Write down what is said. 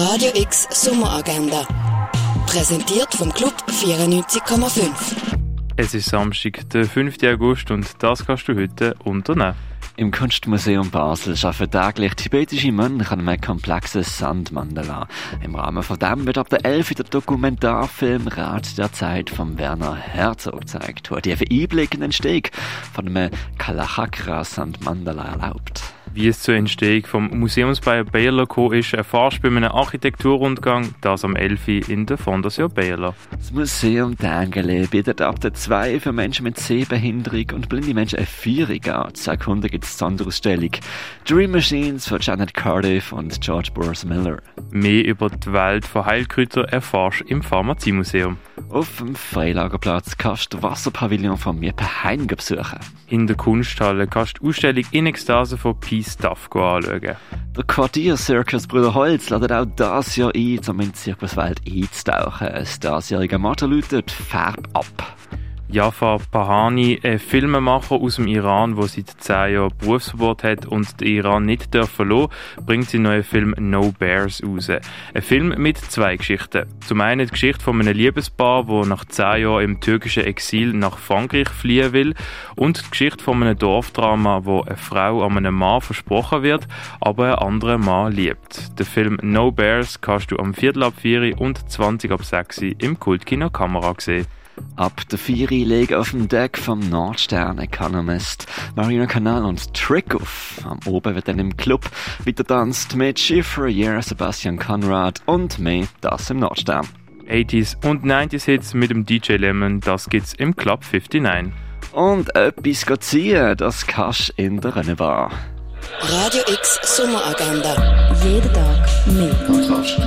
Radio X Sommeragenda. Präsentiert vom Club 94,5. Es ist Samstag, der 5. August und das kannst du heute unternehmen. Im Kunstmuseum Basel arbeiten täglich tibetische Mönche an einem komplexen Sandmandala. Im Rahmen von dem wird ab der 11. der Dokumentarfilm Rat der Zeit von Werner Herzog gezeigt, der die Einblick in den Steg von einem Kalachakra Sandmandala erlaubt. Wie es zur Entstehung vom Museumsbau Baylor gekommen ist, erfahrst du bei einem Architekturrundgang, das am 11. in der Fondation Baylor. Das Museum Dengele bietet ab der 2 für Menschen mit Sehbehinderung und blinde Menschen eine Führung an. Zu erkunden gibt es Sonderausstellung Dream Machines von Janet Cardiff und George Boris Miller. Mehr über die Welt von Heilkräutern erfahrst du im Pharmaziemuseum. Auf dem Freilagerplatz kannst du den Wasserpavillon von mir per Heim besuchen. In der Kunsthalle kannst du die Ausstellung in Ekstase von Peace Stuff anschauen. Der Quartier-Circus Brüder Holz ladet auch das Jahr ein, um in die Zirkuswelt einzutauchen. Das diesjährige Motto lautet Färb ab. Jafar Pahani, ein Filmemacher aus dem Iran, der seit zehn Jahren Berufsverbot hat und den Iran nicht verlassen bringt seinen neuen Film No Bears raus. Ein Film mit zwei Geschichten. Zum einen die Geschichte von einem Liebespaar, das nach zehn Jahren im türkischen Exil nach Frankreich fliehen will und die Geschichte von einem Dorfdrama, wo eine Frau an einem Mann versprochen wird, aber einen anderen Mann liebt. Den Film No Bears kannst du am Viertel ab 4 und 20 ab 6 im Kultkino Kamera sehen. Ab der Vieri legen auf dem Deck vom Nordstern Economist Marina Kanal und Trick auf. Am Oben wird dann im Club wieder tanzt mit Schiffer, Yeah, Sebastian Conrad und mehr, das im Nordstern. 80s und 90s Hits mit dem DJ Lemon, das gibt's im Club 59. Und etwas ziehen, das kannst in der Rennbar. Radio X Sommeragenda. Jeden Tag mehr. Kontrast.